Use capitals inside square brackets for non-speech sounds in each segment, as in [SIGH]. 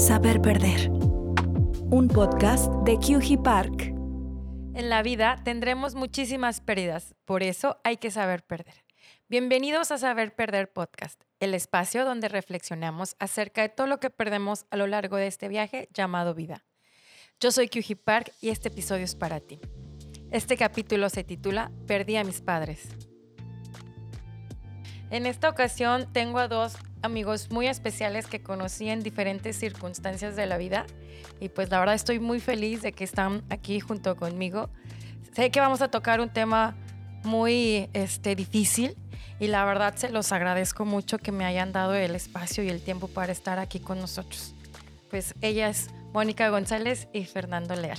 Saber Perder. Un podcast de QG Park. En la vida tendremos muchísimas pérdidas, por eso hay que saber perder. Bienvenidos a Saber Perder Podcast, el espacio donde reflexionamos acerca de todo lo que perdemos a lo largo de este viaje llamado vida. Yo soy QG Park y este episodio es para ti. Este capítulo se titula Perdí a mis padres. En esta ocasión tengo a dos amigos muy especiales que conocí en diferentes circunstancias de la vida y pues la verdad estoy muy feliz de que están aquí junto conmigo. Sé que vamos a tocar un tema muy este, difícil y la verdad se los agradezco mucho que me hayan dado el espacio y el tiempo para estar aquí con nosotros. Pues ella es Mónica González y Fernando Leal.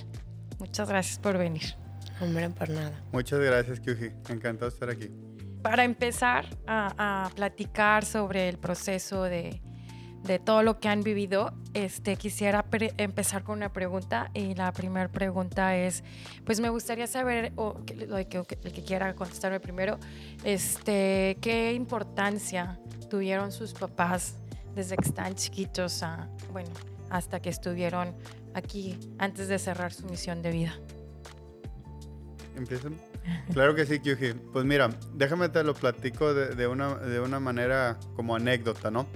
Muchas gracias por venir. Hombre, por nada. Muchas gracias, Kyuji. Encantado de estar aquí para empezar a, platicar sobre el proceso de, todo lo que han vivido, este, quisiera empezar con una pregunta y la primera pregunta es, pues me gustaría saber, o el que, quiera contestarme primero, este, ¿qué importancia tuvieron sus papás desde que están chiquitos hasta que estuvieron aquí antes de cerrar su misión de vida? ¿Empiezan? Claro que sí, Kyuji. Pues mira, déjame te lo platico de, una, de una manera como anécdota, ¿no?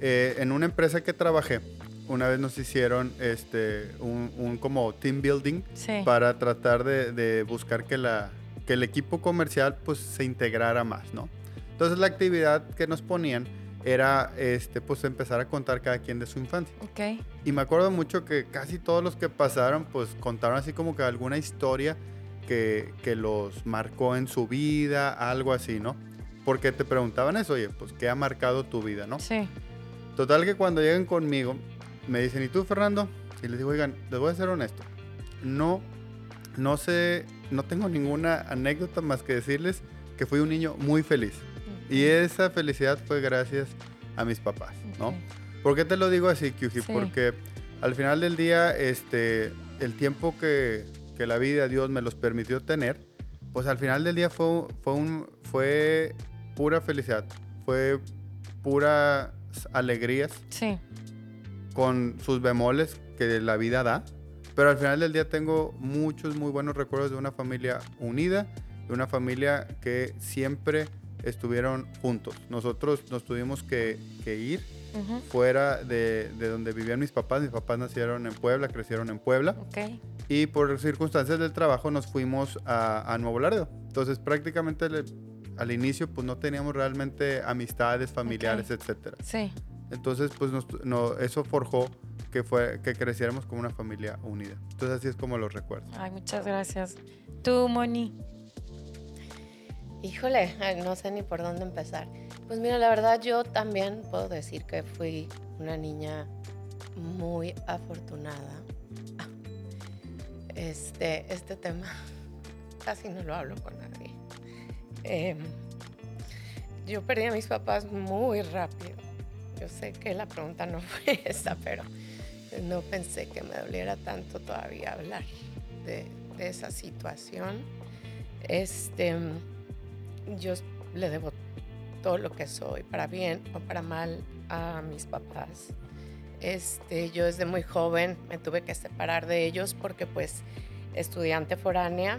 Eh, en una empresa que trabajé, una vez nos hicieron este, un, como team building para tratar de, buscar que, la, que el equipo comercial pues se integrara más, ¿no? Entonces la actividad que nos ponían era este, pues empezar a contar cada quien de su infancia. Okay. Y me acuerdo mucho que casi todos los que pasaron pues contaron así como que alguna historia que, los marcó en su vida, algo así, ¿no? Porque te preguntaban eso, oye, pues, ¿qué ha marcado tu vida, no? Sí. Total que cuando llegan conmigo, me dicen, ¿y tú, Fernando? Y les digo, oigan, les voy a ser honesto. No, no sé, no tengo ninguna anécdota más que decirles que fui un niño muy feliz. Y esa felicidad fue gracias a mis papás, ¿no? ¿Por qué te lo digo así, Kyuji? Porque al final del día, este, el tiempo que, que la vida, Dios me los permitió tener, pues al final del día fue, fue, un, fue pura felicidad, fue puras alegrías. Sí. Con sus bemoles que la vida da. Pero al final del día tengo muchos muy buenos recuerdos de una familia unida, de una familia que siempre estuvieron juntos. Nosotros nos tuvimos que, ir fuera de, de, donde vivían mis papás. Mis papás nacieron en Puebla, crecieron en Puebla. Okay y por circunstancias del trabajo nos fuimos a, Nuevo Laredo. Entonces prácticamente al inicio pues no teníamos realmente amistades familiares, etcétera. Sí. Entonces pues no, eso forjó que, fue, que creciéramos como una familia unida. Entonces así es como lo recuerdo. Ay, muchas gracias. ¿Tú, Moni? Híjole, no sé ni por dónde empezar. Pues mira, la verdad yo también puedo decir que fui una niña muy afortunada este, este tema [LAUGHS] casi no lo hablo con nadie. Em, yo perdí a mis papás muy rápido. Yo sé que la pregunta no [LAUGHS] fue esa, pero no pensé que me doliera tanto todavía hablar de, de esa situación. Este, yo le debo todo lo que soy, para bien o para mal, a mis papás. Este, yo desde muy joven me tuve que separar de ellos porque pues estudiante foránea,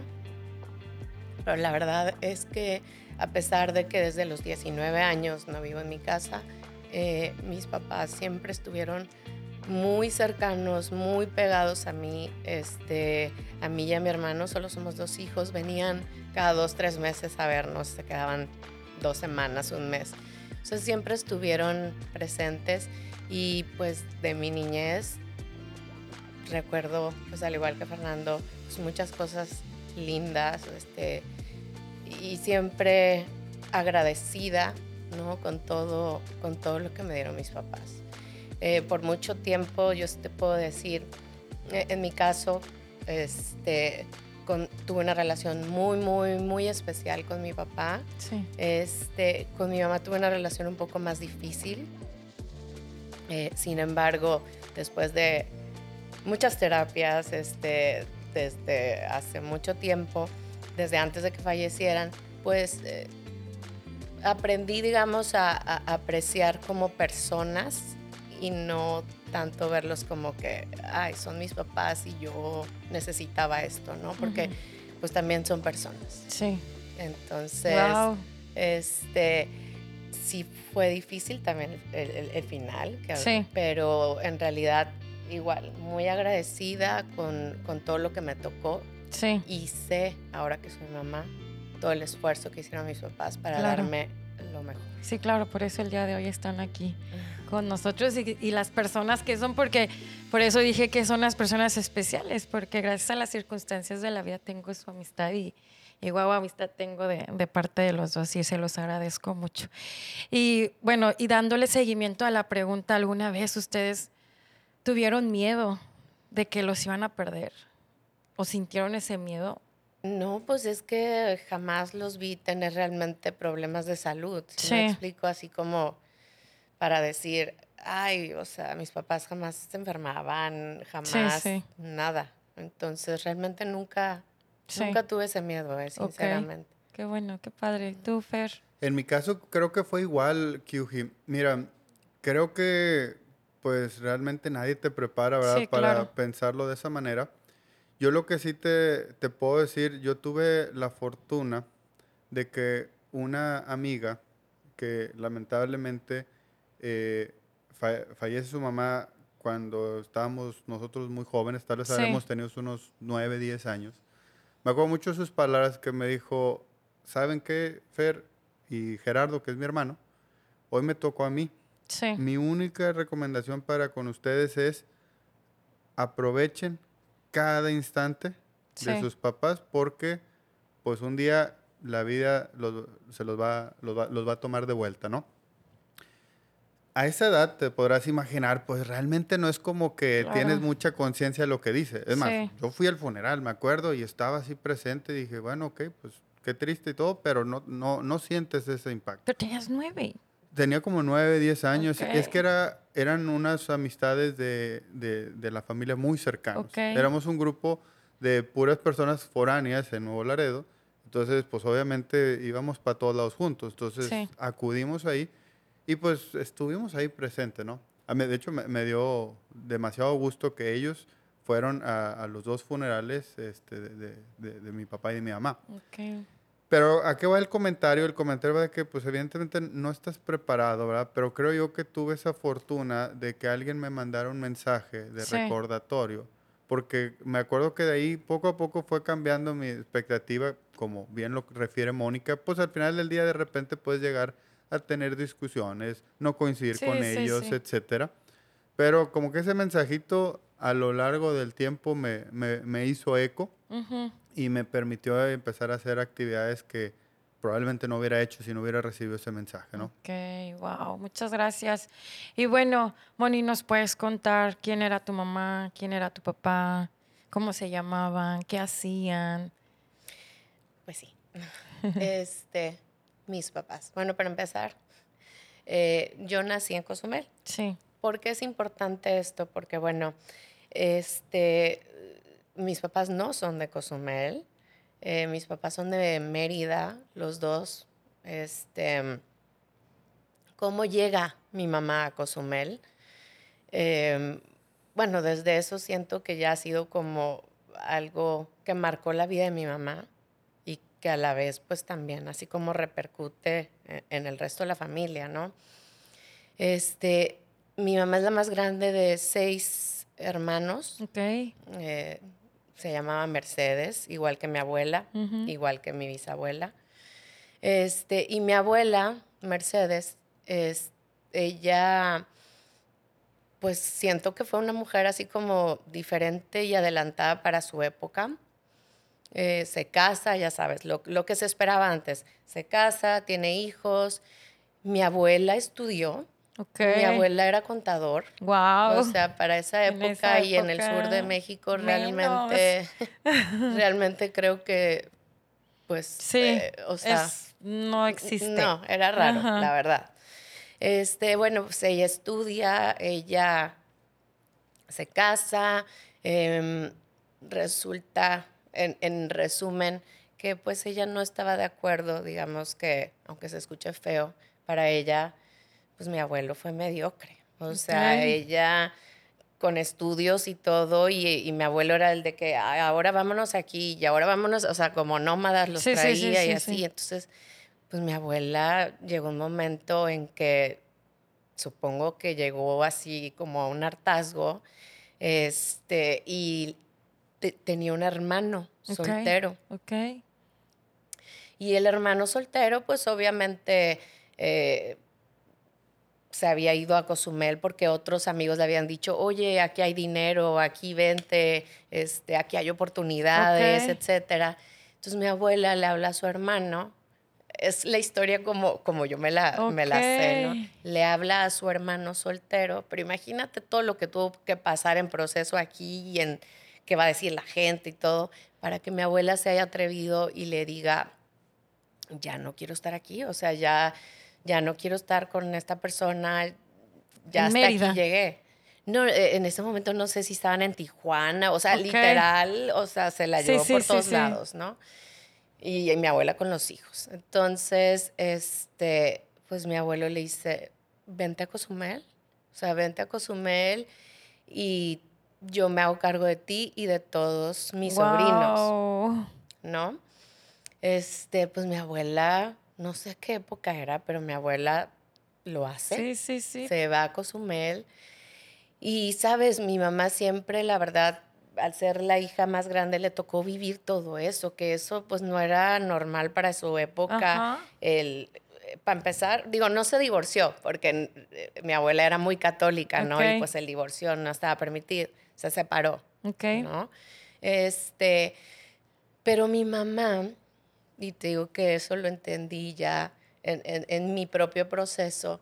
pero la verdad es que a pesar de que desde los 19 años no vivo en mi casa, eh, mis papás siempre estuvieron muy cercanos, muy pegados a mí, este, a mí y a mi hermano, solo somos dos hijos, venían cada dos, tres meses a vernos, se quedaban dos semanas, un mes. Entonces siempre estuvieron presentes y pues de mi niñez recuerdo, pues al igual que Fernando, pues muchas cosas lindas, este, y siempre agradecida, ¿no? Con todo, con todo lo que me dieron mis papás. Eh, por mucho tiempo, yo te puedo decir, eh, en mi caso, este, tuve una relación muy, muy, muy especial con mi papá. Sí. Este, con mi mamá tuve una relación un poco más difícil. Eh, sin embargo, después de muchas terapias, este, desde hace mucho tiempo, desde antes de que fallecieran, pues eh, aprendí, digamos, a, apreciar como personas y no tanto verlos como que, ay, son mis papás y yo necesitaba esto, ¿no? Porque pues también son personas. Sí. Entonces, este, sí fue difícil también el, final, sí. pero en realidad igual, muy agradecida con, con todo lo que me tocó. Sí. Y sé, ahora que soy mamá, todo el esfuerzo que hicieron mis papás para darme lo mejor. Sí, claro, por eso el día de hoy están aquí con nosotros y, y, las personas que son, porque por eso dije que son las personas especiales, porque gracias a las circunstancias de la vida tengo su amistad y, y guau, amistad tengo de, de, parte de los dos y se los agradezco mucho. Y bueno, y dándole seguimiento a la pregunta, ¿alguna vez ustedes tuvieron miedo de que los iban a perder? ¿O sintieron ese miedo? No, pues es que jamás los vi tener realmente problemas de salud. Si me explico así como para decir, ay, o sea, mis papás jamás se enfermaban, jamás nada. Entonces realmente nunca, nunca tuve ese miedo, eh, sinceramente. Qué bueno, qué padre. ¿Tú, Fer? En mi caso creo que fue igual, Kyuji. Mira, creo que pues realmente nadie te prepara, ¿verdad? para pensarlo de esa manera. Yo lo que sí te, te puedo decir, yo tuve la fortuna de que una amiga que lamentablemente eh, fallece su mamá cuando estábamos nosotros muy jóvenes, tal vez habíamos tenido unos 9, 10 años. Me acuerdo mucho de sus palabras que me dijo, ¿saben qué, Fer y Gerardo, que es mi hermano? Hoy me tocó a mí. Mi única recomendación para con ustedes es aprovechen cada instante de sus papás porque pues un día la vida se los va, los va, a tomar de vuelta, ¿no? A esa edad te podrás imaginar, pues realmente no es como que tienes mucha conciencia de lo que dice. Es más, yo fui al funeral, me acuerdo, y estaba así presente y dije, bueno, ok, pues qué triste y todo, pero no, no, no sientes ese impacto. Pero tenías nueve. Tenía como nueve, diez años. Es que era, eran unas amistades de, de, la familia muy cercanas. Éramos un grupo de puras personas foráneas en Nuevo Laredo. Entonces, pues obviamente íbamos para todos lados juntos. Entonces, acudimos ahí y pues estuvimos ahí presentes, ¿no? De hecho, me, dio demasiado gusto que ellos fueron a, los dos funerales este, de, de, mi papá y de mi mamá. Okay. Pero ¿a qué va el comentario? El comentario va de que, pues evidentemente no estás preparado, ¿verdad? Pero creo yo que tuve esa fortuna de que alguien me mandara un mensaje de recordatorio. Porque me acuerdo que de ahí poco a poco fue cambiando mi expectativa, como bien lo refiere Mónica, pues al final del día de repente puedes llegar a tener discusiones, no coincidir con ellos, etcétera. Pero como que ese mensajito a lo largo del tiempo me, me, me hizo eco y me permitió empezar a hacer actividades que probablemente no hubiera hecho si no hubiera recibido ese mensaje, ¿no? Ok, wow, muchas gracias. Y bueno, Moni, ¿nos puedes contar quién era tu mamá, quién era tu papá, cómo se llamaban, qué hacían? Pues sí, [LAUGHS] este, mis papás. Bueno, para empezar, eh, yo nací en Cozumel. Sí. ¿Por qué es importante esto? Porque, bueno, este, mis papás no son de Cozumel, eh, mis papás son de Mérida, los dos. Este, ¿Cómo llega mi mamá a Cozumel? Em, bueno, desde eso siento que ya ha sido como algo que marcó la vida de mi mamá que a la vez pues también así como repercute e, en el resto de la familia, ¿no? Este, mi mamá es la más grande de seis hermanos. Ok. Eh, se llamaba Mercedes, igual que mi abuela, igual que mi bisabuela. Este, y mi abuela, Mercedes, es, ella, pues siento que fue una mujer así como diferente y adelantada para su época. Eh, se casa, ya sabes, lo, lo, que se esperaba antes. Se casa, tiene hijos. Mi abuela estudió, mi abuela era contador. Wow. O sea, para esa época, y en el sur de México realmente, [LAUGHS] realmente creo que, pues, sí, eh, o sea, no existe. No, era raro, la verdad. Este, bueno, pues ella estudia, ella se casa, em, resulta, en, en resumen, que pues ella no estaba de acuerdo, digamos que, aunque se escuche feo, para ella pues mi abuelo fue mediocre. O sea, ella con estudios y todo, y, y mi abuelo era el de que "Ay, ahora vámonos aquí y ahora vámonos, o sea, como nómadas los Sí, traía sí, y sí, así. sí. Entonces, pues mi abuela llegó un momento en que supongo que llegó así como a un hartazgo, este, y te- tenía un hermano soltero. Ok. Y el hermano soltero, pues obviamente eh, se había ido a Cozumel porque otros amigos le habían dicho, oye, aquí hay dinero, aquí vente, este, aquí hay oportunidades, Ok. etcétera. Entonces mi abuela le habla a su hermano. Es la historia como, como yo me la, me la sé, ¿no? Le habla a su hermano soltero, pero imagínate todo lo que tuvo que pasar en proceso aquí y en qué va a decir la gente y todo, para que mi abuela se haya atrevido y le diga, ya no quiero estar aquí, o sea, ya, ya no quiero estar con esta persona, ya hasta Mérida. aquí llegué. No, eh, en ese momento no sé si estaban en Tijuana, o sea, Ok. literal, o sea, se la llevó sí, por sí, todos sí. lados, ¿no? Y, mi abuela con los hijos. Entonces, este, pues mi abuelo le dice, vente a Cozumel, o sea, vente a Cozumel y yo me hago cargo de ti y de todos mis sobrinos. ¿no? Este, pues mi abuela, no sé qué época era, pero mi abuela lo hace. Sí, sí, sí. Se va a Cozumel. Y, sabes, mi mamá siempre, la verdad, al ser la hija más grande, le tocó vivir todo eso, que eso pues no era normal para su época. Ajá. El, para empezar, digo, no se divorció, porque eh, mi abuela era muy católica, ¿no? Y pues el divorcio no estaba permitido, se separó. Ok. ¿no? Este, pero mi mamá, y te digo que eso lo entendí ya en, en- en mi propio proceso,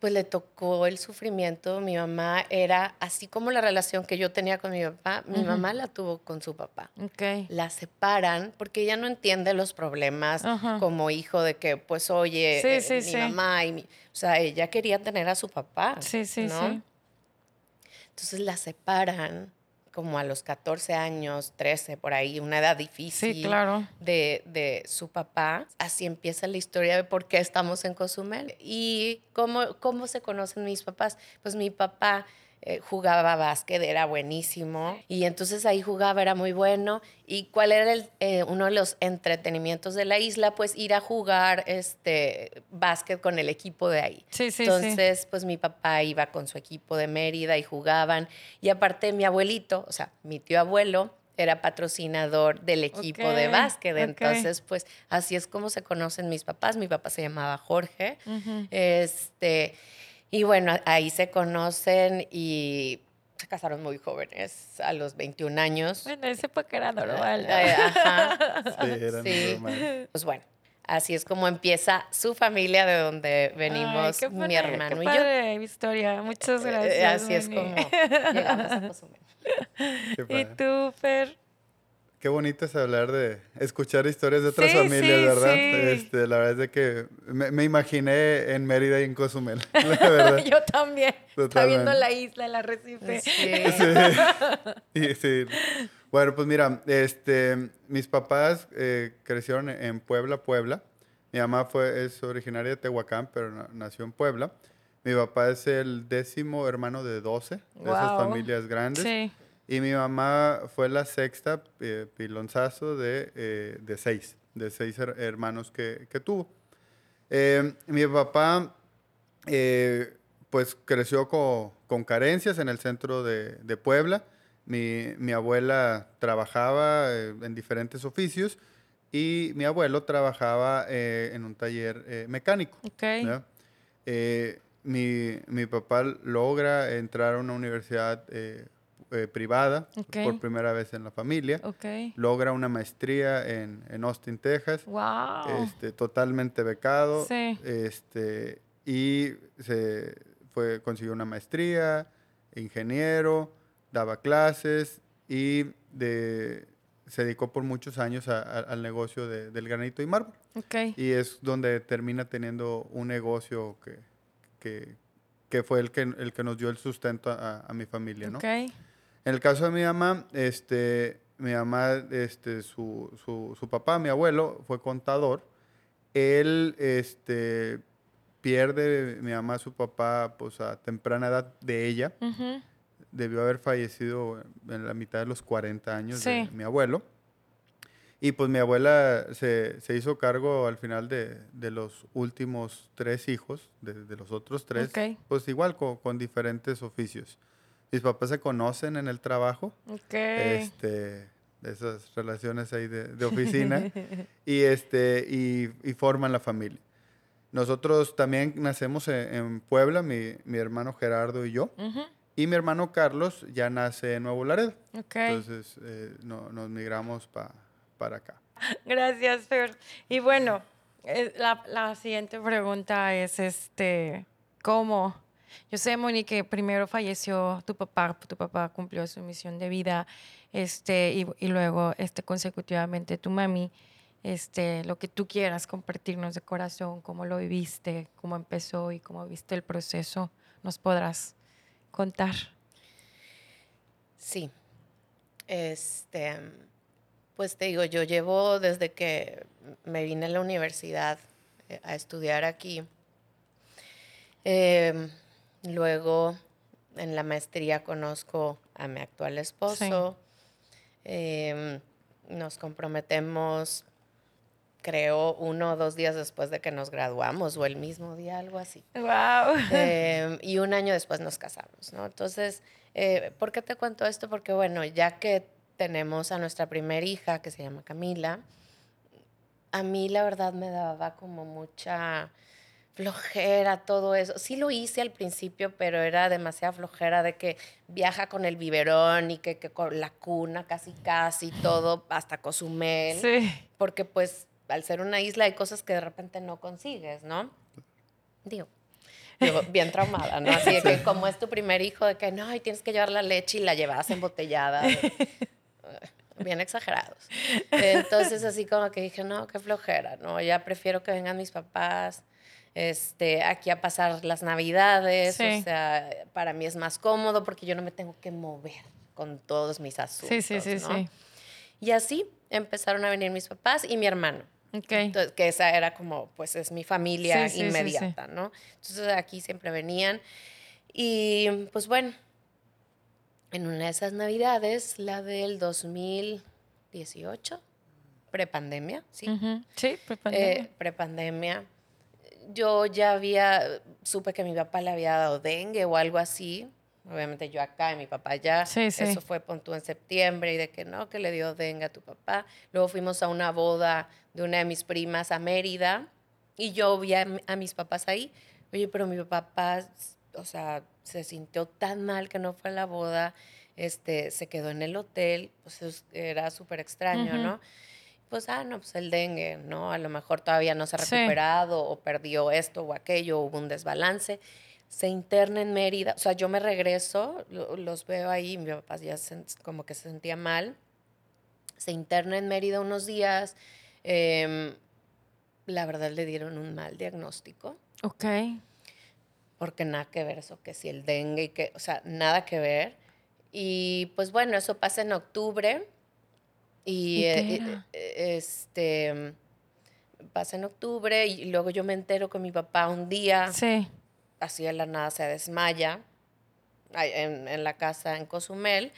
pues le tocó el sufrimiento. Mi mamá era, así como la relación que yo tenía con mi papá, mi mamá la tuvo con su papá. Ok. La separan porque ella no entiende los problemas como hijo de que, pues, oye, Sí, eh, sí, mi sí. mamá y mi... O sea, ella quería tener a su papá. Sí, sí, ¿no? sí. Entonces la separan como a los 14 años, 13, por ahí, una edad difícil Sí, claro. de, de su papá. Así empieza la historia de por qué estamos en Cozumel. ¿Y cómo, cómo se conocen mis papás? Pues mi papá eh, jugaba básquet, era buenísimo. Y entonces ahí jugaba, era muy bueno. ¿Y cuál era el, eh, uno de los entretenimientos de la isla? Pues ir a jugar este, básquet con el equipo de ahí. Sí, sí, sí. Entonces, pues mi papá iba con su equipo de Mérida y jugaban. Y aparte mi abuelito, o sea, mi tío abuelo, era patrocinador del equipo de Ok, básquet. ok. Entonces, pues así es como se conocen mis papás. Mi papá se llamaba Jorge. Ujú. Este, y bueno, ahí se conocen y se casaron muy jóvenes, a los 21 años. Bueno, esa época era normal. ¿no? Eh, ajá. [LAUGHS] Sí, era Sí. normal. Pues bueno, así es como empieza su familia de donde venimos Ay, qué mi padre, hermano qué y yo. padre historia. Muchas Eh, gracias. así es como llegamos a Cozumel. [LAUGHS] Qué ¿Y padre. tú, Fer? Qué bonito es hablar de escuchar historias de otras Sí, familias, sí, ¿verdad? sí. Este, la verdad es de que me, me imaginé en Mérida y en Cozumel, [LAUGHS] la verdad. [LAUGHS] Yo también. Está viendo Totalmente. la isla, el arrecife. Sí. [LAUGHS] Y sí. Bueno, pues mira, este, mis papás eh, crecieron en Puebla, Puebla. Mi mamá fue, es originaria de Tehuacán, pero na- nació en Puebla. Mi papá es el décimo hermano de 12, de esas familias grandes. Sí. Y mi mamá fue la sexta eh, pilonzazo de, eh, de seis, de seis her- hermanos que, que tuvo. Eh, mi papá, eh, pues creció co- con carencias en el centro de, de Puebla. Mi, mi abuela trabajaba eh, en diferentes oficios y mi abuelo trabajaba eh, en un taller mecánico. Ok. ¿ya? Eh, mi, mi papá logra entrar a una universidad eh, privada Ok. por primera vez en la familia. Ok. Logra una maestría en, en Austin, Texas, Wow. este, totalmente becado. Sí. Este, y se fue, consiguió una maestría, ingeniero, daba clases y de, se dedicó por muchos años a- a- al negocio de- del granito y mármol. Ok. Y es donde termina teniendo un negocio que, que, que fue el que, el que nos dio el sustento a, a mi familia, ¿no? Ok. En el caso de mi mamá, este, mi mamá, este, su, su, su papá, mi abuelo, fue contador. Él, este, pierde mi mamá su papá pues a temprana edad de ella. Ujú. Debió haber fallecido en la mitad de los 40 años de Sí. mi abuelo. Y pues mi abuela se, se hizo cargo al final de, de los últimos tres hijos, de, de los otros tres, Ok. pues igual co- con, diferentes oficios. Mis papás se conocen en el trabajo, Ok. este, esas relaciones ahí de, de oficina, [LAUGHS] y, este, y, y forman la familia. Nosotros también nacemos en, en Puebla, mi, mi hermano Gerardo y yo, Ujú. y mi hermano Carlos ya nace en Nuevo Laredo. Ok. Entonces eh, no- nos migramos pa- para acá. [LAUGHS] Gracias, Fer. Y bueno, eh, la, la siguiente pregunta es, este, ¿cómo? Yo sé, Moni, que primero falleció tu papá, tu papá cumplió su misión de vida, este, y, luego, este, consecutivamente tu mami, este, lo que tú quieras compartirnos de corazón, cómo lo viviste, cómo empezó y cómo viste el proceso, nos podrás contar. Sí. Este, pues te digo, yo llevo desde que me vine a la universidad eh, a estudiar aquí. Em, luego en la maestría conozco a mi actual esposo. Em, nos comprometemos, creo, uno o dos días después de que nos graduamos, o el mismo día, algo así. ¡Wow! Eh, y un año después nos casamos, ¿no? Entonces, eh, ¿por qué te cuento esto? Porque, bueno, ya que tenemos a nuestra primera hija, que se llama Camila, a mí la verdad me daba como mucha flojera todo eso. Sí lo hice al principio, pero era demasiada flojera de que viaja con el biberón y que, que con la cuna casi casi todo hasta Cozumel Sí. porque pues al ser una isla hay cosas que de repente no consigues, ¿no? Digo, bien traumada, ¿no? Así de que como es tu primer hijo, de que no, y tienes que llevar la leche y la llevas embotellada. [LAUGHS] Bien exagerados. Entonces así como que dije, no, qué flojera, ¿no? Ya prefiero que vengan mis papás este, aquí a pasar las navidades. Sí. O sea, para mí es más cómodo porque yo no me tengo que mover con todos mis asuntos. Sí, sí, sí, ¿no? sí. Y así empezaron a venir mis papás y mi hermano. Ok. Entonces, que esa era como, pues es mi familia Sí, sí, sí, inmediata, ¿no? Entonces aquí siempre venían. Y pues bueno, en una de esas navidades, la del 2018, prepandemia, ¿sí? Ujú. Sí, Eh, prepandemia. Yo ya había, supe que mi papá le había dado dengue o algo así. Obviamente yo acá y mi papá allá. Sí, sí. Eso fue pon tú en septiembre y de que no, que le dio dengue a tu papá. Luego fuimos a una boda de una de mis primas a Mérida y yo vi a, mi- a mis papás ahí. Oye, pero mi papá, o sea, se sintió tan mal que no fue a la boda. Este, se quedó en el hotel. Pues es- era súper extraño, Ujú. ¿no? Pues, ah, no, pues el dengue, ¿no? A lo mejor todavía no se ha Sí. recuperado o perdió esto o aquello, hubo un desbalance. Se interna en Mérida, o sea, yo me regreso, lo- los veo ahí, mi papá ya se- como que se sentía mal. Se interna en Mérida unos días, em, la verdad le dieron un mal diagnóstico, Ok. porque nada que ver eso, que si el dengue, y que, o sea, nada que ver. Y pues bueno, eso pasa en octubre. Y, ¿Y qué eh, era? eh, este pasa en octubre y luego yo me entero que mi papá un día, Sí. así de la nada, se desmaya en, en la casa en Cozumel.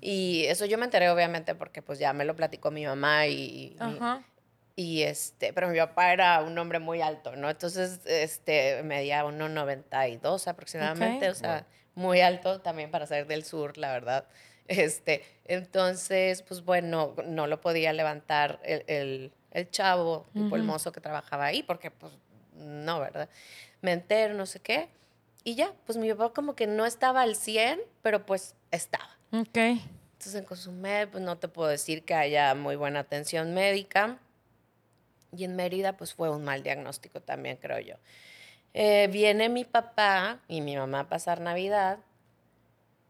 Y eso yo me enteré obviamente porque pues ya me lo platicó mi mamá y, y mi- Ajá. y este, pero mi papá era un hombre muy alto, ¿no? Entonces, este, medía 1,92 aproximadamente, Ok. o sea, muy alto también para ser del sur, la verdad. Este, entonces, pues bueno, no lo podía levantar el, el, el chavo, tipo el mozo que trabajaba ahí, porque pues no, ¿verdad? Me entero, no sé qué. Y ya, pues mi papá como que no estaba al 100, pero pues estaba. Ok. Entonces en Cozumel, pues no te puedo decir que haya muy buena atención médica. Y en Mérida, pues fue un mal diagnóstico también, creo yo. Eh, viene mi papá y mi mamá a pasar Navidad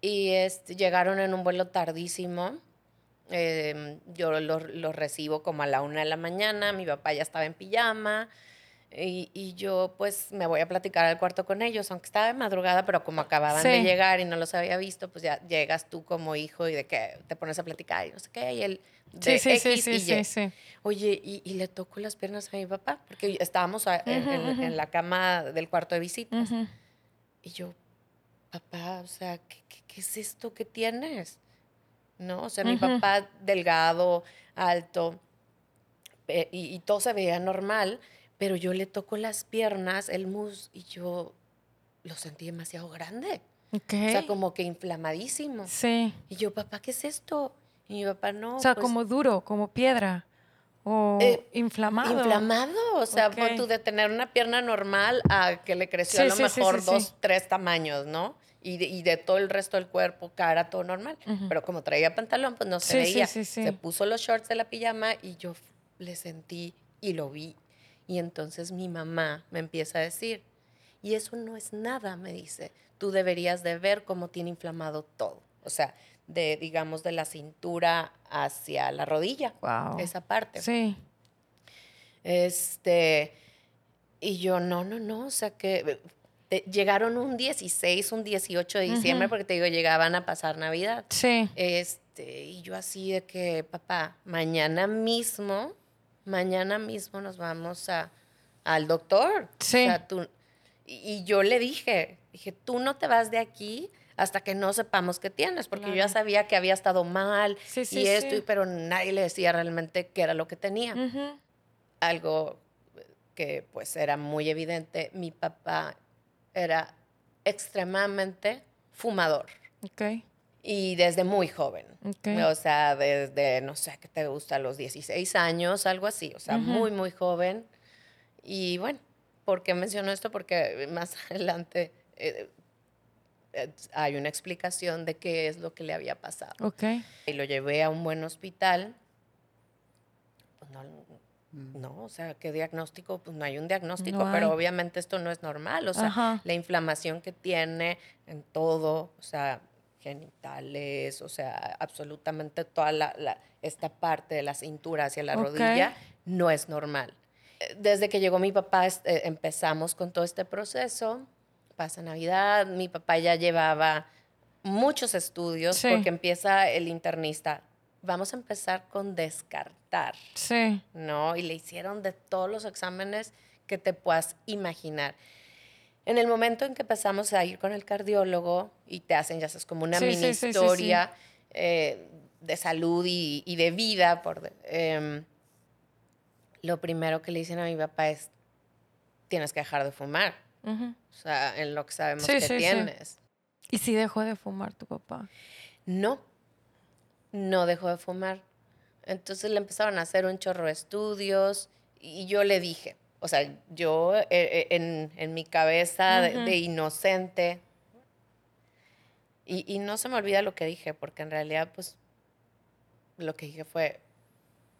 y este, llegaron en un vuelo tardísimo. Eh, yo los los recibo como a la una de la mañana, mi papá ya estaba en pijama. Y, y yo pues me voy a platicar al cuarto con ellos, aunque estaba de madrugada, pero como acababan de Sí. llegar y no los había visto, pues ya llegas tú como hijo y de que te pones a platicar y no sé qué, y él de Sí, sí, sí, X sí, y Y. sí, sí. Oye, y, y le toco las piernas a mi papá, porque estábamos a- en, Ujú, en- ujú. en la cama del cuarto de visitas. Ujú. Y yo, papá, o sea, ¿qué, qué, qué es esto que tienes? ¿No? O sea, mi papá delgado, alto, y, y todo se veía normal, pero yo le toco las piernas, el mus, y yo lo sentí demasiado grande. Ok. O sea, como que inflamadísimo. Sí. Y yo, papá, ¿qué es esto? Y mi papá, no. O sea, pues, como duro, como piedra. O Eh, inflamado. Inflamado, o sea, Ok. pon tú de tener una pierna normal a que le creció Sí, a lo sí, mejor sí, dos, tres tamaños, ¿no? Y de, y de todo el resto del cuerpo, cara, todo normal. Pero como traía pantalón, pues no se veía. sí, sí. Se puso los shorts de la pijama y yo le sentí y lo vi. Y entonces mi mamá me empieza a decir, y eso no es nada, me dice. Tú deberías de ver cómo tiene inflamado todo. O sea, de, digamos, de la cintura hacia la rodilla, Wow. esa parte. Sí. Este, y yo, no, no, no, o sea que eh, llegaron un 16, un 18 de diciembre, porque te digo, llegaban a pasar Navidad. Sí. Este, y yo así de que, papá, mañana mismo, mañana mismo nos vamos a, al doctor. Sí. O sea, tú, y, y yo le dije, dije, tú no te vas de aquí hasta que no sepamos qué tienes, porque yo ya Claro. sabía que había estado mal Sí, sí, y esto, sí. pero nadie le decía realmente qué era lo que tenía Ujú. algo que pues era muy evidente, mi papá era extremadamente fumador Ok. y desde muy joven. Ok. O sea, desde, no sé, ¿qué te gusta? Los 16 años, algo así. O sea, Ujú. muy, muy joven. Y bueno, ¿por qué menciono esto? Porque más [LAUGHS] adelante eh, hay una explicación de qué es lo que le había pasado. Ok. Y lo llevé a un buen hospital. Pues no, no, o sea, ¿qué diagnóstico? Pues no hay un diagnóstico, No pero hay. obviamente esto no es normal. O sea, Ajá. la inflamación que tiene en todo, o sea, genitales, o sea, absolutamente toda la, la- esta parte de la cintura hacia la rodilla, no es normal. Eh, Desde que llegó mi papá es- eh, empezamos con todo este proceso. Pasa Navidad, mi papá ya llevaba muchos estudios Sí. porque empieza el internista. Vamos a empezar con descartar, Sí. ¿no? Y le hicieron de todos los exámenes que te puedas imaginar. En el momento en que empezamos a ir con el cardiólogo y te hacen, ya sabes, como una Sí, mini sí, historia eh, de salud y, y de vida, por, em, lo primero que le dicen a mi papá es, tienes que dejar de fumar. O sea, en lo que sabemos Sí, que sí, sí. tienes. ¿Y si dejó de fumar tu papá? No, no dejó de fumar. Entonces le empezaron a hacer un chorro de estudios y yo le dije, o sea, yo eh, eh, en, en mi cabeza de inocente, y, y no se me olvida lo que dije, porque en realidad, pues, lo que dije fue,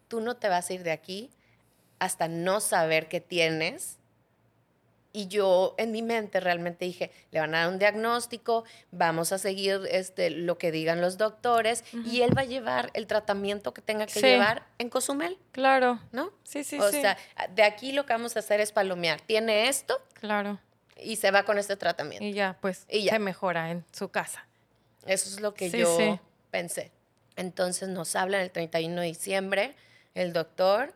tú no te vas a ir de aquí hasta no saber qué tienes. Y yo en mi mente realmente dije, le van a dar un diagnóstico, vamos a seguir este, lo que digan los doctores y él va a llevar el tratamiento que tenga que Sí. llevar en Cozumel, Claro. ¿no? Sí, sí, o sí. sea, de aquí lo que vamos a hacer es palomear. Tiene esto claro. y se va con este tratamiento. Y ya, pues, Y ya. se mejora en su casa. Eso es lo que Sí, yo sí. pensé. Entonces nos hablan el 31 de diciembre el doctor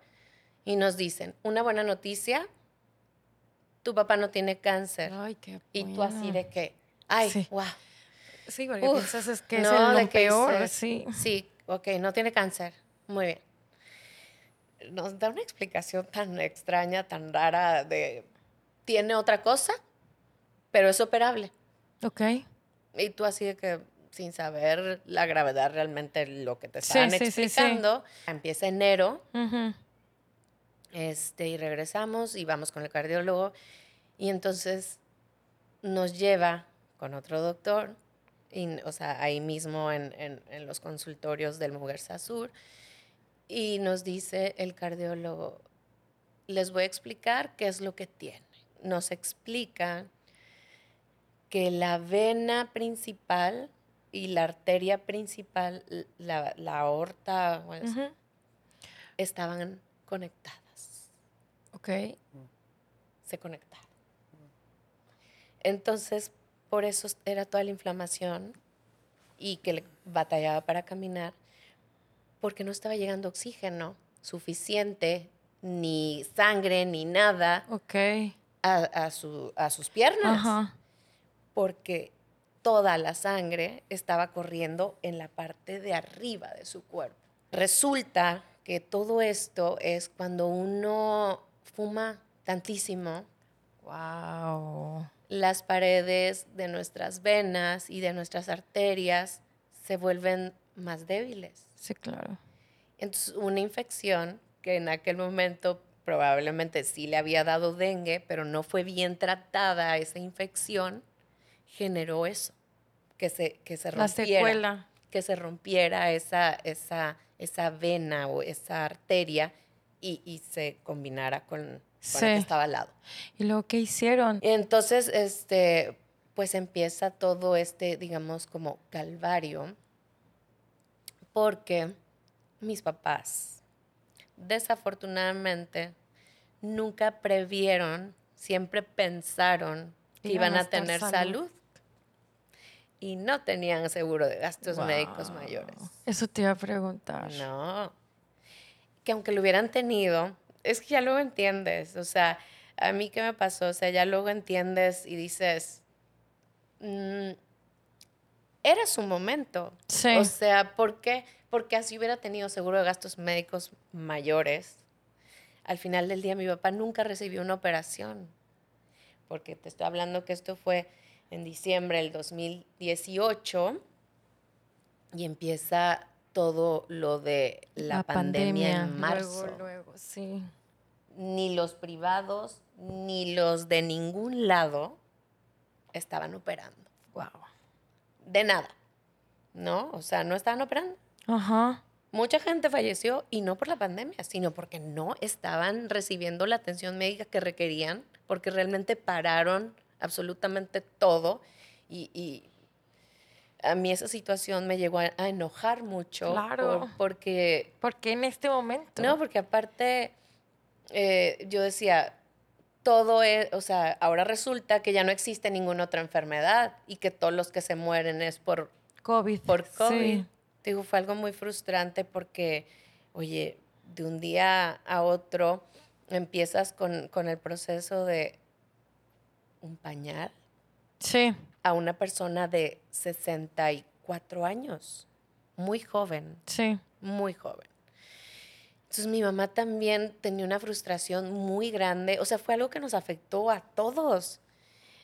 y nos dicen, una buena noticia, tu papá no tiene cáncer. Ay, qué y tú así de que, ay, Sí. wow. Sí, porque Uf, piensas es que es no, el- de lo peor, sí. Sí, ok, no tiene cáncer. Muy bien. Nos da una explicación tan extraña, tan rara de, tiene otra cosa, pero es operable. Ok. Y tú así de que sin saber la gravedad realmente lo que te estaban sí, sí, sí. explicando. Empieza enero Ujú. Este, y regresamos y vamos con el cardiólogo. Y entonces nos lleva con otro doctor, y, o sea, ahí mismo en, en- en los consultorios del Muguerza Sur. Y nos dice el cardiólogo, les voy a explicar qué es lo que tiene. Nos explica que la vena principal y la arteria principal, la, la aorta, bueno, estaban conectadas. Ok. se conectara. Entonces, por eso era toda la inflamación y que le batallaba para caminar, porque no estaba llegando oxígeno suficiente, ni sangre, ni nada Ok. a, a su- a sus piernas, Ajá. porque toda la sangre estaba corriendo en la parte de arriba de su cuerpo. Resulta que todo esto es cuando uno fuma tantísimo, Wow. las paredes de nuestras venas y de nuestras arterias se vuelven más débiles. Sí, claro. Entonces, una infección que en aquel momento probablemente sí le había dado dengue, pero no fue bien tratada esa infección, generó eso, que se, que se La rompiera, secuela. que se rompiera esa, esa, esa vena o esa arteria y, y se combinara con, con Sí. el que estaba al lado. ¿Y luego qué hicieron? Entonces, este, pues empieza todo este, digamos, como calvario, porque mis papás, desafortunadamente, nunca previeron, siempre pensaron que iban, a tener salud. y no tenían seguro de gastos médicos mayores. Eso te iba a preguntar. No. Que aunque lo hubieran tenido, es que ya luego entiendes. O sea, a mí qué me pasó, o sea, ya luego entiendes y dices, mm, era su momento. Sí. O sea, ¿por qué? Porque así hubiera tenido seguro de gastos médicos mayores. Al final del día mi papá nunca recibió una operación. Porque te estoy hablando que esto fue en diciembre del 2018 y empieza todo lo de la, pandemia, en marzo. Luego, luego, sí. Ni los privados ni los de ningún lado estaban operando. Wow. De nada. ¿No? O sea, no estaban operando. Ajá. Mucha gente falleció y no por la pandemia, sino porque no estaban recibiendo la atención médica que requerían, porque realmente pararon absolutamente todo. Y, y a mí esa situación me llegó a, a enojar mucho. Claro. por- porque, ¿Por qué en este momento? no, porque aparte eh, yo decía, todo es, o sea, ahora resulta que ya no existe ninguna otra enfermedad y que todos los que se mueren es por COVID. por COVID. Sí. Digo, fue algo muy frustrante porque, oye, de un día a otro empiezas con, con el proceso de un pañal Sí. A una persona de 64 años, muy joven, Sí. muy joven. Entonces mi mamá también tenía una frustración muy grande, o sea, fue algo que nos afectó a todos.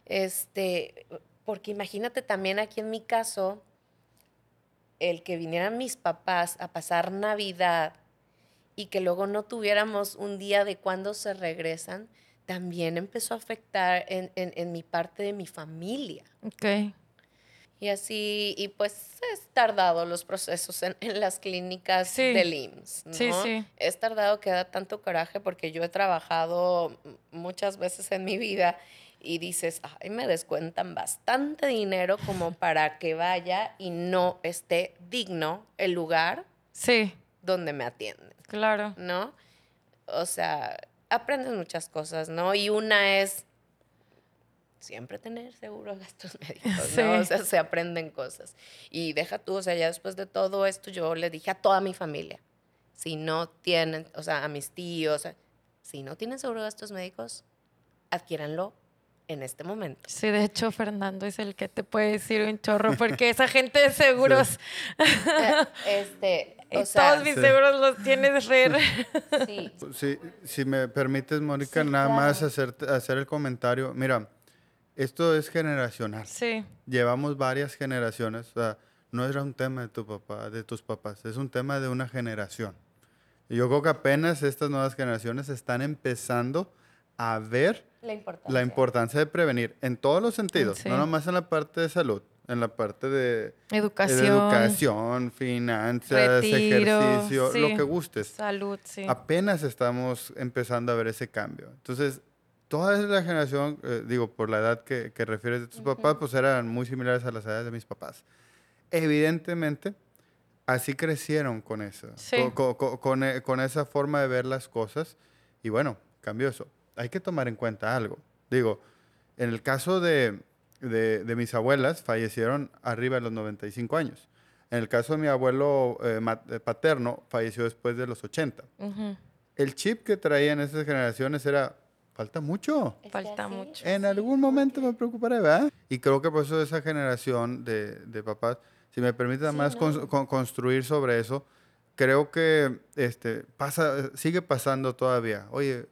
Este, porque imagínate también aquí en mi caso, el que vinieran mis papás a pasar Navidad y que luego no tuviéramos un día de cuándo se regresan, también empezó a afectar en, en- en mi parte de mi familia. Ok. Y así, y pues es tardado los procesos en, en las clínicas Sí. del IMSS, ¿no? Sí, sí. Es tardado que da tanto coraje porque yo he trabajado muchas veces en mi vida y dices, ay, me descuentan bastante dinero como para que vaya y no esté digno el lugar Sí. donde me atienden, Claro. ¿no? O sea, aprendes muchas cosas, ¿no? Y una es siempre tener seguro [LAUGHS] gastos médicos, ¿no? Sí. O sea, se aprenden cosas. Y deja tú, o sea, ya después de todo esto, yo le dije a toda mi familia, si no tienen, o sea, a mis tíos, si no tienen seguro gastos médicos, adquiéranlo en este momento. Sí, de hecho, Fernando es el que te puede decir un chorro, porque esa gente de [LAUGHS] seguros, Eh, este, o sea, todos mis Sí. seguros los tienes re. [LAUGHS] sí, Si, si me permites, Mónica, Sí, nada más claro. hacer, hacer el comentario. Mira, esto es generacional. Sí, Llevamos varias generaciones. O sea, no era un tema de tu papá, de tus papás, es un tema de una generación. Y yo creo que apenas estas nuevas generaciones están empezando a ver la importancia. la importancia de prevenir en todos los sentidos, Sí. no nomás en la parte de salud, en la parte de, de educación, educación, finanzas, Retiro, ejercicio, lo que gustes. salud, sí. Apenas estamos empezando a ver ese cambio. Entonces, toda la generación, eh, digo, por la edad que, que refieres de tus papás, pues eran muy similares a las edades de mis papás. Evidentemente, así crecieron con eso, Sí. con, con- con- con, eh, con esa forma de ver las cosas. Y bueno, cambió eso. hay que tomar en cuenta algo. Digo, en el caso de, de, de mis abuelas, fallecieron arriba de los 95 años. En el caso de mi abuelo eh, eh, paterno, falleció después de los 80. Ujú. El chip que traían esas generaciones era, falta mucho. Falta mucho. En algún momento me preocuparé, ¿verdad? Y creo que por eso esa generación de, de papás, si me permite Sí, más ¿no? cons- con- construir sobre eso, creo que este, pasa, sigue pasando todavía. Oye,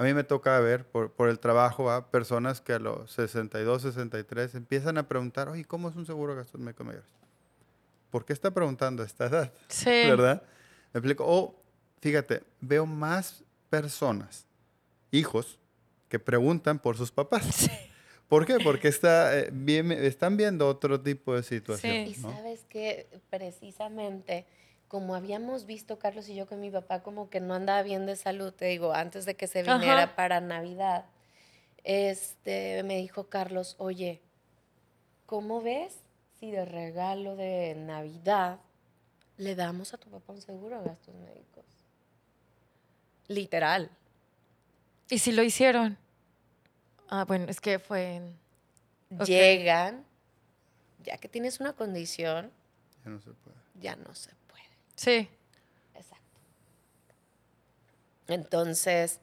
a mí me toca ver por, por el trabajo a personas que a los 62, 63 empiezan a preguntar, oye, ¿cómo es un seguro de gastos médicos mayores? ¿Por qué está preguntando a esta edad? Sí. [LAUGHS] ¿verdad? Me explico. O, fíjate, veo más personas, hijos, que preguntan por sus papás. Sí. ¿Por qué? Porque está, eh, bien- están viendo otro tipo de situación. Y ¿no? sabes que precisamente como habíamos visto Carlos y yo que mi papá como que no andaba bien de salud, te digo, antes de que se Ajá. viniera para Navidad, este me dijo Carlos, "Oye, ¿cómo ves si de regalo de Navidad le damos a tu papá un seguro de gastos médicos?" Literal. ¿Y si lo hicieron? Ah, bueno, es que fue en... Ok. Llegan, ya que tienes una condición, Ya no se puede. ya no se puede. Sí. Exacto. Entonces,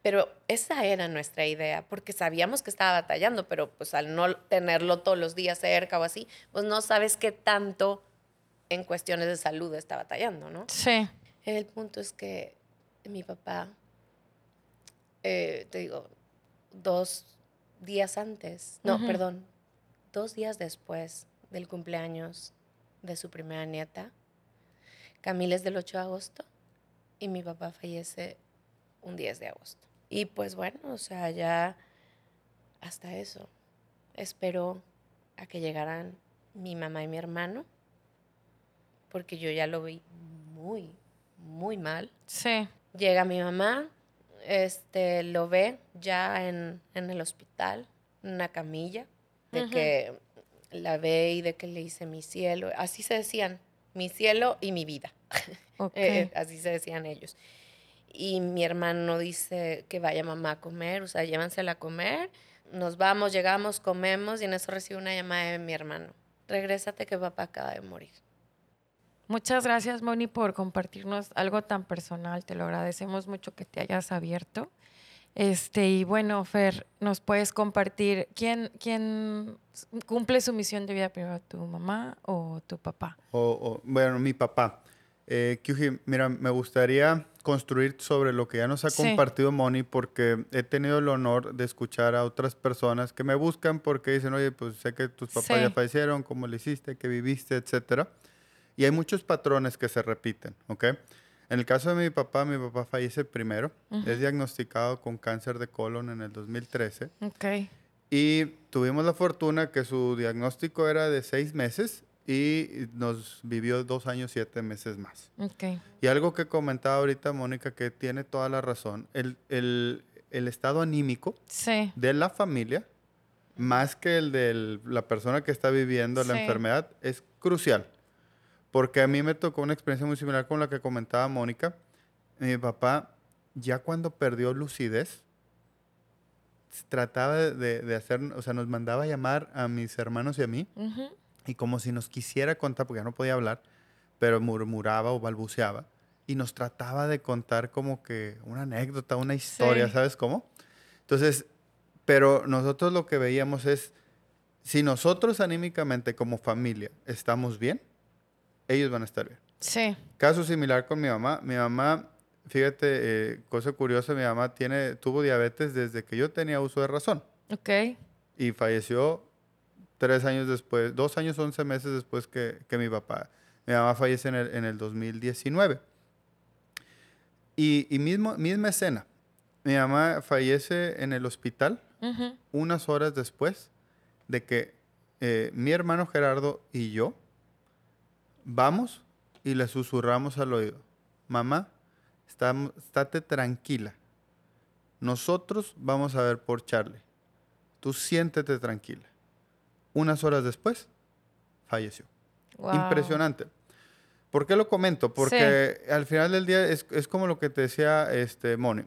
pero esa era nuestra idea, porque sabíamos que estaba batallando, pero pues al no tenerlo todos los días cerca o así, pues no sabes qué tanto en cuestiones de salud está batallando, ¿no? Sí. El punto es que mi papá, eh, te digo, dos días antes, no, perdón, dos días después del cumpleaños de su primera nieta, Camila es del 8 de agosto y mi papá fallece un 10 de agosto. Y pues bueno, o sea, ya hasta eso. Esperó a que llegaran mi mamá y mi hermano, porque yo ya lo vi muy, muy mal. Sí. Llega mi mamá, este, lo ve ya en, en el hospital, en una camilla, de que la ve y de que le dice mi cielo. Así se decían, mi cielo y mi vida. [LAUGHS] Ok. Eh, así se decían ellos. Y mi hermano dice que vaya mamá a comer, o sea, llévansela a comer. Nos vamos, llegamos, comemos y en eso recibe una llamada de mi hermano. Regrésate que papá acaba de morir. Muchas gracias, Moni, por compartirnos algo tan personal. Te lo agradecemos mucho que te hayas abierto. Este, y bueno, Fer, ¿nos puedes compartir quién, quién cumple su misión de vida primero, tu mamá o tu papá? O, o, bueno, mi papá. Eh, Kyuji, mira, me gustaría construir sobre lo que ya nos ha Sí. compartido Moni, porque he tenido el honor de escuchar a otras personas que me buscan porque dicen, oye, pues sé que tus papás Sí. ya fallecieron, cómo le hiciste, qué viviste, etcétera. Y hay muchos patrones que se repiten, ¿ok? En el caso de mi papá, mi papá fallece primero, Ujú. es diagnosticado con cáncer de colon en el 2013. Ok. Y tuvimos la fortuna que su diagnóstico era de seis meses y nos vivió dos años, siete meses más. Ok. Y algo que comentaba ahorita Mónica, que tiene toda la razón, el, el- el estado anímico Sí. de la familia, más que el de la persona que está viviendo la Sí. enfermedad, es crucial. Porque a mí me tocó una experiencia muy similar con la que comentaba Mónica. Mi papá, ya cuando perdió lucidez, trataba de, de- hacer, o sea, nos mandaba a llamar a mis hermanos y a mí, y como si nos quisiera contar, porque ya no podía hablar, pero murmuraba o balbuceaba, y nos trataba de contar como que una anécdota, una historia, Sí. ¿sabes cómo? Entonces, pero nosotros lo que veíamos es, si nosotros anímicamente como familia estamos bien, ellos van a estar bien. Sí. Caso similar con mi mamá. Mi mamá, fíjate, eh, cosa curiosa, mi mamá tiene, tuvo diabetes desde que yo tenía uso de razón Ok. y falleció tres años después, dos años, once meses después que, que mi papá. Mi mamá fallece en el, en el 2019. Y, y mismo, misma escena. Mi mamá fallece en el hospital Ujú. unas horas después de que eh, mi hermano Gerardo y yo vamos y le susurramos al oído, mamá, estam- estate tranquila. Nosotros vamos a ver por Charlie. Tú siéntete tranquila. Unas horas después, falleció. Impresionante. ¿Por qué lo comento? Porque al final del día es, es como lo que te decía este, Moni.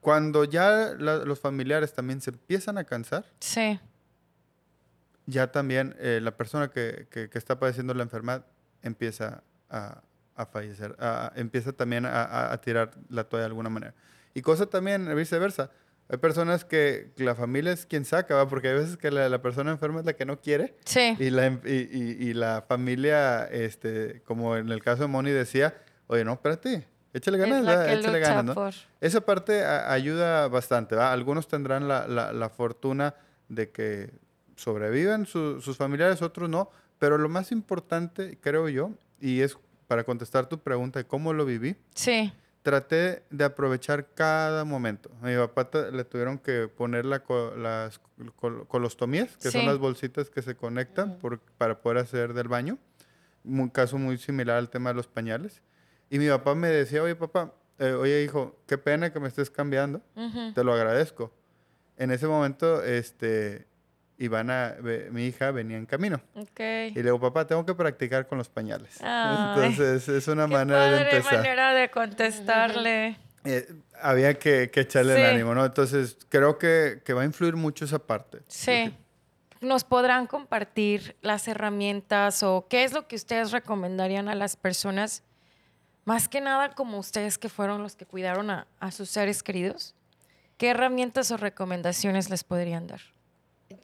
cuando ya la- los familiares también se empiezan a cansar, Sí, ya también eh, la persona que, que- que está padeciendo la enfermedad empieza a, a fallecer, a- empieza también a, a- tirar la toalla de alguna manera. Y cosa también viceversa. Hay personas que la familia es quien saca, ¿va? porque hay veces que la, la persona enferma es la que no quiere sí, y la, em- y, y- y la familia, este, como en el caso de Moni decía, oye, no, espérate, échale ganas, échale ganas, ¿no? por... Esa parte a- ayuda bastante, ¿va? Algunos tendrán la, la- fortuna de que sobrevivan su- sus familiares, otros no, pero lo más importante, creo yo, y es para contestar tu pregunta de cómo lo viví, Sí, traté de aprovechar cada momento. A mi papá le tuvieron que poner la co- las col- colostomías, que son las bolsitas que se conectan por- para poder hacer del baño. Un caso muy similar al tema de los pañales. Y mi papá me decía, oye papá, eh, oye hijo, qué pena que me estés cambiando, te lo agradezco. En ese momento, este, Ivana, mi hija, venía en camino. ok. Y le digo, papá, tengo que practicar con los pañales. [LAUGHS] Ay, Entonces, es una Qué manera de empezar manera de contestarle. eh, había que, que echarle el ánimo, ¿no? Entonces, creo que, que va a influir mucho esa parte. Sí. ¿Nos podrán compartir las herramientas o qué es lo que ustedes recomendarían a las personas? Más que nada como ustedes que fueron los que cuidaron a, a sus seres queridos. ¿Qué herramientas o recomendaciones les podrían dar?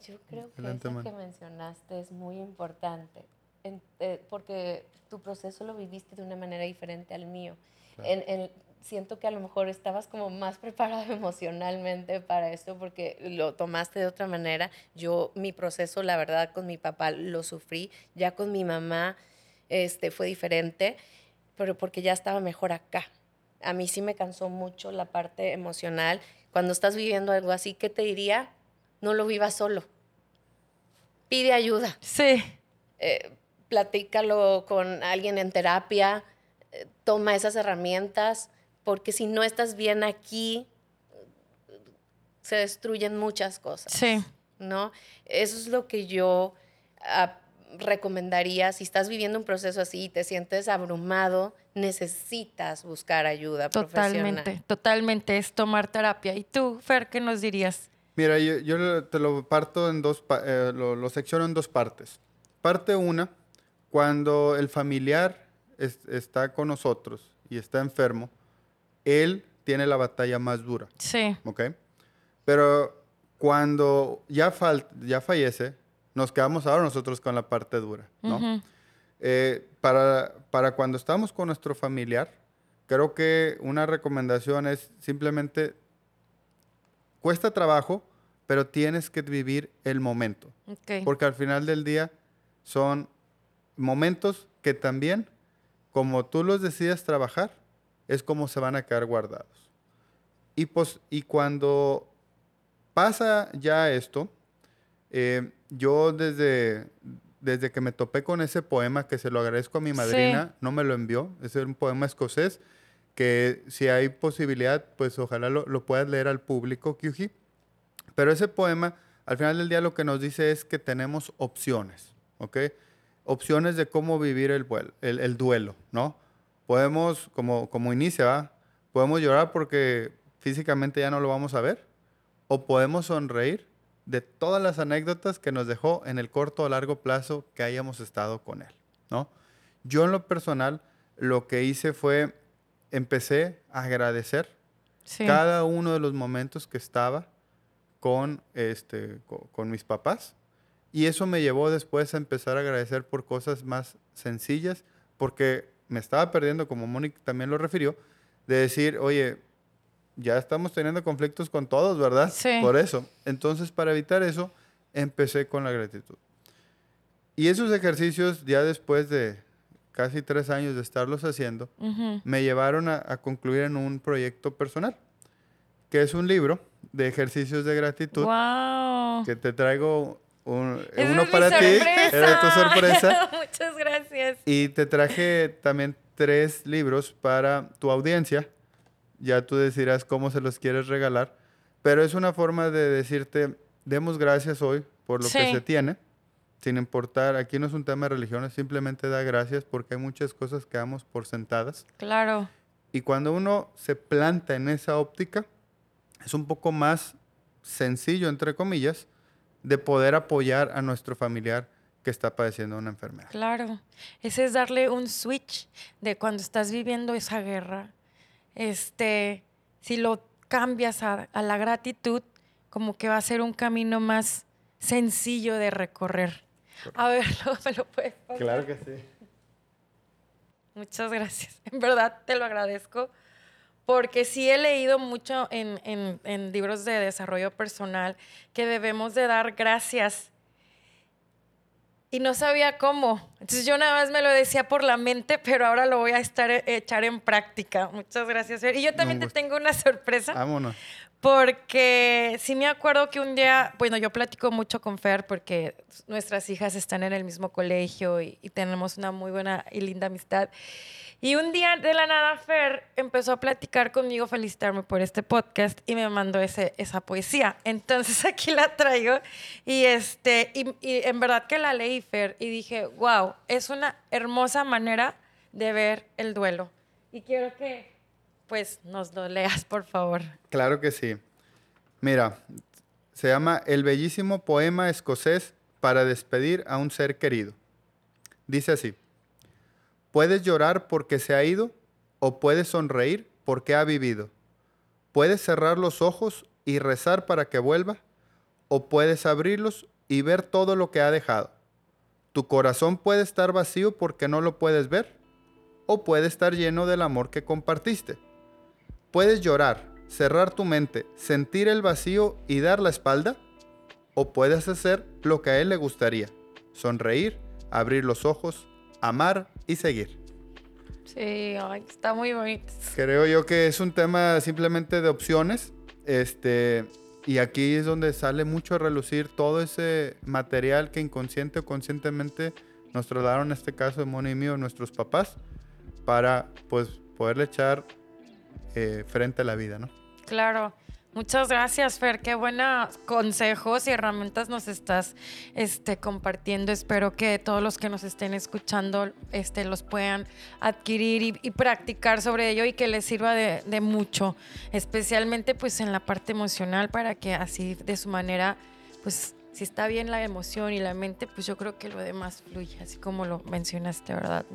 Yo creo que eso que mencionaste es muy importante, en- eh, porque tu proceso lo viviste de una manera diferente al mío. En- en- siento que a lo mejor estabas como más [LAUGHS] preparado emocionalmente para esto porque lo tomaste de otra manera. Yo, mi proceso, la verdad, con mi papá lo sufrí, ya con mi mamá este, fue diferente, pero porque ya estaba mejor acá. A mí sí me cansó mucho la parte emocional. Cuando estás viviendo algo así, ¿qué te diría? No lo vivas solo. Pide ayuda. Sí, eh, platícalo con alguien en terapia. eh, toma esas herramientas. Porque si no estás bien aquí, se destruyen muchas cosas. sí, ¿no? Eso es lo que yo ah, recomendaría. Si estás viviendo un proceso así y te sientes abrumado, necesitas buscar ayuda totalmente, profesional. totalmente. Es tomar terapia. ¿Y tú, Fer, qué nos dirías? Mira, yo, yo te lo parto en dos, eh, lo, lo secciono en dos partes. Parte una, cuando el familiar es- está con nosotros y está enfermo, él tiene la batalla más dura. Sí, ¿ok? Pero cuando ya, fal- ya fallece, nos quedamos ahora nosotros con la parte dura, ¿no? ujú, Eh, para, para cuando estamos con nuestro familiar, creo que una recomendación es simplemente, cuesta trabajo, pero tienes que vivir el momento. Porque al final del día son momentos que también, como tú los decidas trabajar, es como se van a quedar guardados. Y, pues, y cuando pasa ya esto, eh, yo desde, desde que me topé con ese poema, que se lo agradezco a mi Sí. madrina, no me lo envió, es un poema escocés, que si hay posibilidad, pues ojalá lo, lo puedas leer al público, Kyuji. Pero ese poema, al final del día, lo que nos dice es que tenemos opciones, ¿ok? Opciones de cómo vivir el, el duelo, ¿no? Podemos, como, como inicia, ¿va? podemos llorar porque físicamente ya no lo vamos a ver, o podemos sonreír de todas las anécdotas que nos dejó en el corto o largo plazo que hayamos estado con él, ¿no? Yo en lo personal, lo que hice fue, empecé a agradecer Sí, cada uno de los momentos que estaba con, este, co- con, mis papás. Y eso me llevó después a empezar a agradecer por cosas más sencillas, porque me estaba perdiendo, como Mónica también lo refirió, de decir, oye, ya estamos teniendo conflictos con todos, ¿verdad? Sí. Por eso. Entonces, para evitar eso, empecé con la gratitud. Y esos ejercicios, ya después de casi tres años de estarlos haciendo, me llevaron a, a concluir en un proyecto personal, que es un libro de ejercicios de gratitud Wow. que te traigo un- uno para ti, era tu sorpresa, [LAUGHS] Muchas gracias. y te traje también tres libros para tu audiencia, ya tú decidirás cómo se los quieres regalar, pero es una forma de decirte, demos gracias hoy por lo que Sí. se tiene, sin importar, aquí no es un tema de religión, es simplemente da gracias porque hay muchas cosas que damos por sentadas. Claro. Y cuando uno se planta en esa óptica, es un poco más sencillo, entre comillas, de poder apoyar a nuestro familiar que está padeciendo una enfermedad. Claro, ese es darle un switch de cuando estás viviendo esa guerra. Este, si lo cambias a, a la gratitud, como que va a ser un camino más sencillo de recorrer. A ver, [LAUGHS] ¿me lo puedes pasar? Claro que sí. Muchas gracias. [LAUGHS] En verdad te lo agradezco porque sí he leído mucho en, en- en libros de desarrollo personal que debemos de dar gracias y no sabía cómo. Entonces yo nada más me lo decía por la mente, pero ahora lo voy a estar e- echar en práctica. Muchas gracias. Y yo también te tengo una sorpresa. Vámonos. Porque sí me acuerdo que un día, bueno, yo platico mucho con Fer porque nuestras hijas están en el mismo colegio y, y tenemos una muy buena y linda amistad. Y un día de la nada Fer empezó a platicar conmigo, felicitarme por este podcast y me mandó ese, esa poesía. Entonces [LAUGHS] aquí la traigo y, este, y, y en verdad que la leí Fer y dije, wow, es una hermosa manera de ver el duelo. Y quiero que pues nos lo leas, por favor. Claro que sí. Mira, se llama El bellísimo poema escocés para despedir a un ser querido. Dice así, puedes llorar porque se ha ido o puedes sonreír porque ha vivido. Puedes cerrar los ojos y rezar para que vuelva o puedes abrirlos y ver todo lo que ha dejado. Tu corazón puede estar vacío porque no lo puedes ver o puede estar lleno del amor que compartiste. Puedes llorar, cerrar tu mente, sentir el vacío y dar la espalda, o puedes hacer lo que a él le gustaría, sonreír, abrir los ojos, amar y seguir. Sí, ay, está muy bonito. Creo yo que es un tema simplemente de opciones, este, y aquí es donde sale mucho a relucir todo ese material que inconsciente o conscientemente nos trasladaron, en este caso de Moni y mío, nuestros papás, para pues poderle echar eh, frente a la vida, ¿no? Claro. Muchas gracias, Fer. Qué buenos consejos y herramientas nos estás este, compartiendo. Espero que todos los que nos estén escuchando este, los puedan adquirir y, practicar sobre ello y que les sirva de, de mucho, especialmente pues en la parte emocional para que así de su manera, pues si está bien la emoción y la mente, pues yo creo que lo demás fluye, así como lo mencionaste, ¿verdad?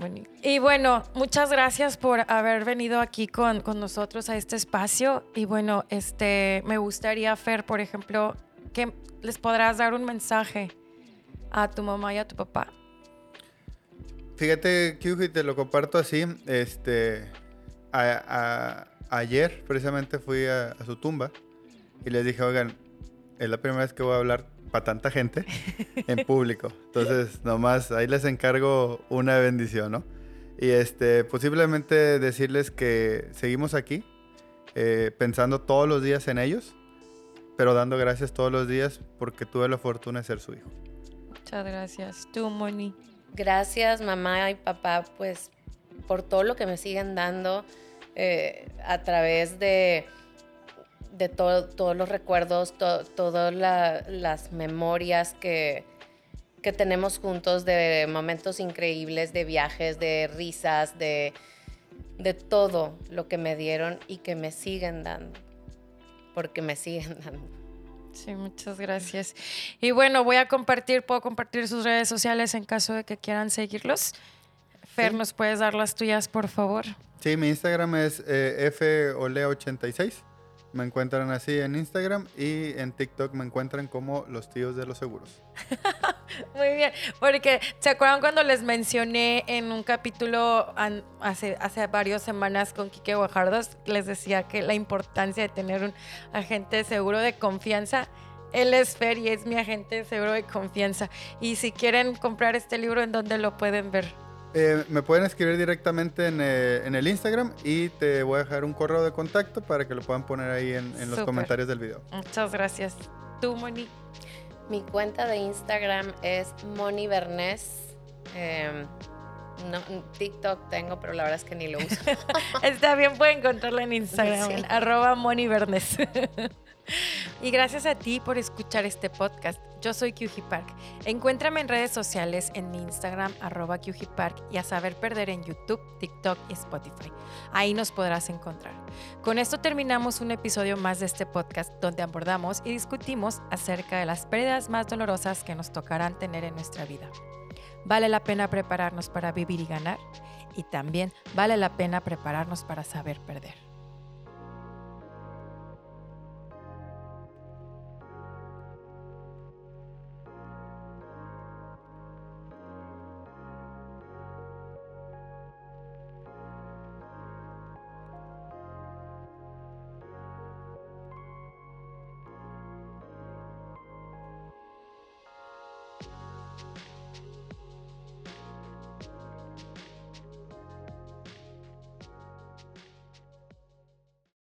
Y bueno, muchas gracias por haber venido aquí con, con nosotros a este espacio. Y bueno, este, me gustaría, Fer, por ejemplo, que les podrás dar un mensaje a tu mamá y a tu papá. Fíjate, Kyuji, te lo comparto así. Este, ayer precisamente fui a su tumba y les dije, oigan, es la primera vez que voy a hablar para tanta gente en público. Entonces, nomás ahí les encargo una bendición, ¿no? Y este, posiblemente decirles que seguimos aquí, eh, pensando todos los días en ellos, pero dando gracias todos los días porque tuve la fortuna de ser su hijo. Muchas gracias. Tú, Moni. Gracias mamá y papá pues por todo lo que me siguen dando eh, a través de, de todo- todos los recuerdos, to- todas la- las memorias que, que tenemos juntos de momentos increíbles, de viajes, de risas, de, de todo lo que me dieron y que me siguen dando, porque me siguen [LAUGHS] dando. Sí, muchas gracias. Y bueno, voy a compartir, puedo compartir sus redes sociales en caso de que quieran seguirlos. Fer, Sí. ¿nos puedes dar las tuyas, por favor? Sí, mi Instagram es eh, folea86. Me encuentran así en Instagram y en TikTok me encuentran como los tíos de los seguros. [LAUGHS] Muy bien, porque ¿se acuerdan cuando les mencioné en un capítulo an- hace, hace varias semanas con Quique Guajardos? Les decía que la importancia de tener un agente de seguro de confianza. Él es Fer y es mi agente de seguro de confianza. Y si quieren comprar este libro, ¿en dónde lo pueden ver? Eh, me pueden escribir directamente en, eh, en el Instagram y te voy a dejar un correo de contacto para que lo puedan poner ahí en, en los comentarios del video. Muchas gracias. Tú, Moni. Mi cuenta de Instagram es Moni Bernés. Em, no, TikTok tengo, pero la verdad es que ni lo uso. [LAUGHS] Está bien, pueden encontrarla en Instagram, Sí. en arroba Moni Bernes. [LAUGHS] [LAUGHS] Y gracias a ti por escuchar este podcast. Yo soy QG Park. Encuéntrame en redes sociales en mi Instagram, arroba QG Park, y a saber perder en YouTube, TikTok y Spotify. Ahí nos podrás encontrar. Con esto terminamos un episodio más de este podcast donde abordamos y discutimos acerca de las pérdidas más dolorosas que nos tocarán tener en nuestra vida. Vale la pena prepararnos para vivir y ganar y también vale la pena prepararnos para saber perder.